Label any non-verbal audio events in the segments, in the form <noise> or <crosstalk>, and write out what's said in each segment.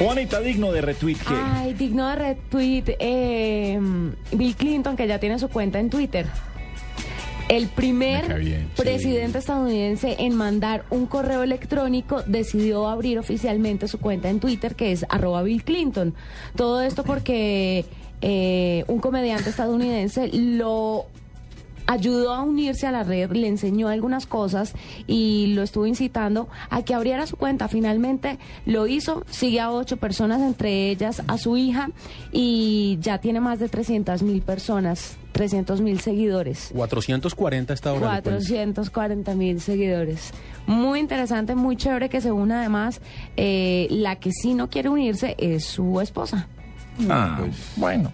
Juanita, digno de retweet que... Ay, digno de retweet. eh, Bill Clinton, que ya tiene su cuenta en Twitter. El Me primer sí. presidente estadounidense en mandar un correo electrónico decidió abrir oficialmente su cuenta en Twitter, que es arroba Bill Clinton. Todo esto porque eh, un comediante estadounidense lo ayudó a unirse a la red, le enseñó algunas cosas y lo estuvo incitando a que abriera su cuenta. Finalmente lo hizo, sigue a ocho personas, entre ellas a su hija, y ya tiene más de 300 mil personas, 300 mil seguidores. 440 esta hora. le cuento. 440 mil seguidores. Muy interesante, muy chévere que se una además. eh, la que sí no quiere unirse es su esposa. Ah, bueno,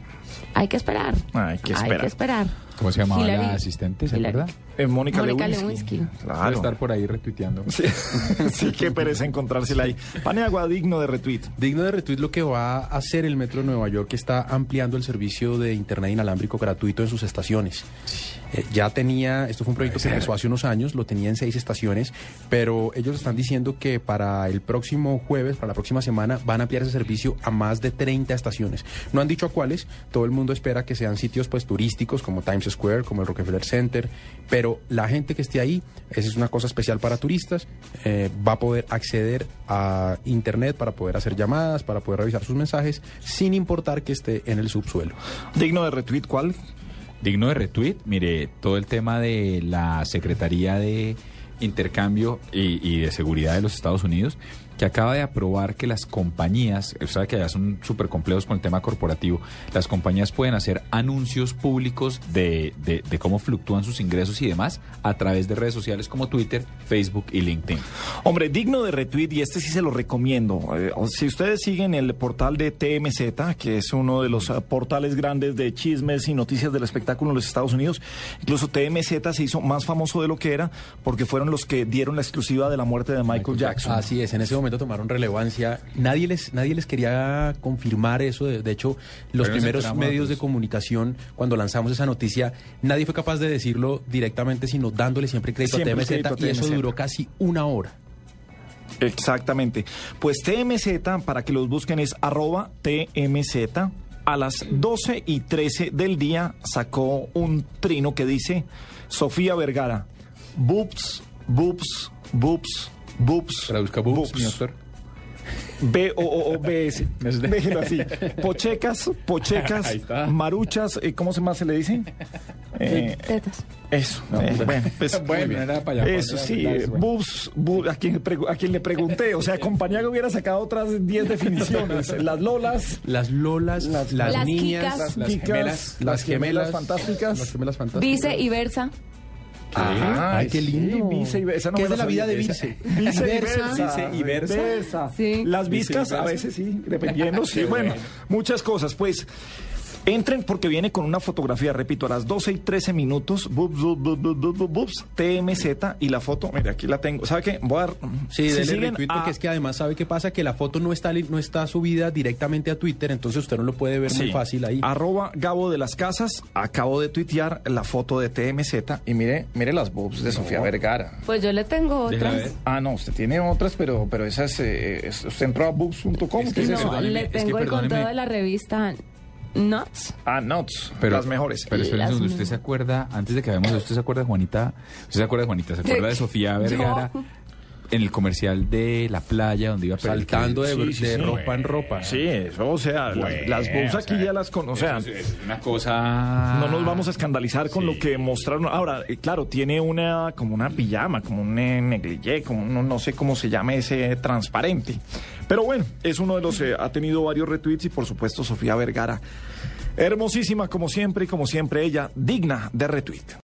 Hay que esperar. Hay que Hay esperar. que esperar. ¿Cómo se llamaba Hillary- la asistente? ¿Se acuerda? eh, Mónica, Mónica Lewinsky. Claro. estar por ahí retuiteando. Sí, <laughs> sí, qué pereza encontrársela ahí. Paniagua, digno de retweet. Digno de retweet lo que va a hacer el Metro de Nueva York, que está ampliando el servicio de Internet inalámbrico gratuito en sus estaciones. Eh, ya tenía, esto fue un proyecto que empezó hace unos años, lo tenía en seis estaciones, pero ellos están diciendo que para el próximo jueves, para la próxima semana, van a ampliar ese servicio a más de 30 estaciones. No han dicho a cuáles, todo el mundo espera que sean sitios pues turísticos como Times Square, como el Rockefeller Center, pero la gente que esté ahí, esa es una cosa especial para turistas, eh, va a poder acceder a Internet para poder hacer llamadas, para poder revisar sus mensajes, sin importar que esté en el subsuelo. Digno de retweet, ¿cuál? Digno de retweet, mire, todo el tema de la Secretaría de Intercambio y, y de Seguridad de los Estados Unidos, que acaba de aprobar que las compañías, usted sabe que allá son súper complejos con el tema corporativo, las compañías pueden hacer anuncios públicos de, de- de cómo fluctúan sus ingresos y demás a través de redes sociales como Twitter, Facebook y LinkedIn. Hombre, digno de retweet, y este sí se lo recomiendo. Eh, si ustedes siguen el portal de TMZ, que es uno de los eh, portales grandes de chismes y noticias del espectáculo en los Estados Unidos, incluso TMZ se hizo más famoso de lo que era porque fueron los que dieron la exclusiva de la muerte de Michael, Jackson. Así es, en ese momento tomaron relevancia. Nadie les, nadie les quería confirmar eso. De, de hecho, los Pero primeros medios de nosotros. comunicación, cuando lanzamos esa noticia, nadie fue capaz de decirlo directamente, sino dándole siempre crédito Siempre a TMZ. Y eso duró casi una hora. Exactamente. Pues TMZ, para que los busquen, es arroba TMZ. A las 12 y 13 del día sacó un trino que dice Sofía Vergara. Boops, boops, boops, boops. Traduzca boobs, mi doctor. B-O-O-B-S. <laughs> Déjelo así. Pochecas, pochecas, <laughs> Ahí está. maruchas, eh, ¿cómo se más se le dice? Eh, Tetas. eso. eh, bueno, pues, Bueno, bien. era para allá, Eso para allá, sí, para allá. boobs, bu- a, quien, le pregu- a quien le pregunté. O sea, compañía que hubiera sacado otras 10 definiciones. <laughs> Las lolas. Las lolas, las, Las niñas, las gemelas, las gemelas fantásticas. Las gemelas fantásticas. Vice y versa. Ah, Ay, qué lindo. Sí, vice y versa. Esa no ¿Qué me es de la vida de vice? Vice <laughs> y Versa. Vice y versa. Sí. Las viscas a veces sí, <laughs> dependiendo. Sí, bueno, muchas cosas. Pues entren porque viene con una fotografía, repito, a las 12 y 13 minutos. TMZ y la foto, mire, aquí la tengo. ¿Sabe qué? Voy a dar. Sí, si dele siguen retweet a- porque es que además sabe qué pasa, que la foto no está, no está subida directamente a Twitter, entonces usted no lo puede ver muy fácil ahí. Arroba Gabo de las Casas. Acabo de tuitear la foto de TMZ y mire, mire las boobs de Sofía Vergara. Pues yo le tengo otras. Ah, no, usted tiene otras, pero, pero esas, eh, es- usted entró a boobs.com. Es ¿qué que es no, le es que tengo el conteo de la revista Nuts. Ah, nuts. Pero, las mejores. Pero espera Las. ¿usted se acuerda, antes de que vayamos, ¿usted se acuerda de Juanita? ¿Usted se acuerda de Juanita? ¿Se acuerda de <laughs> Sofía Vergara? En el comercial de la playa donde iba a Saltando de, Sí, sí, de sí. ropa en ropa. Sí, eso, o sea, las- Bueno, las o aquí sea, ya las con, o sea, es, es una cosa. no nos vamos a escandalizar con Sí. lo que mostraron. Ahora, eh, claro, tiene una como una pijama, como un eh, negligé, como un- no, no sé cómo se llama ese transparente. Pero bueno, es uno de los eh, ha tenido varios retweets y por supuesto Sofía Vergara, hermosísima como siempre y como siempre ella digna de retweet.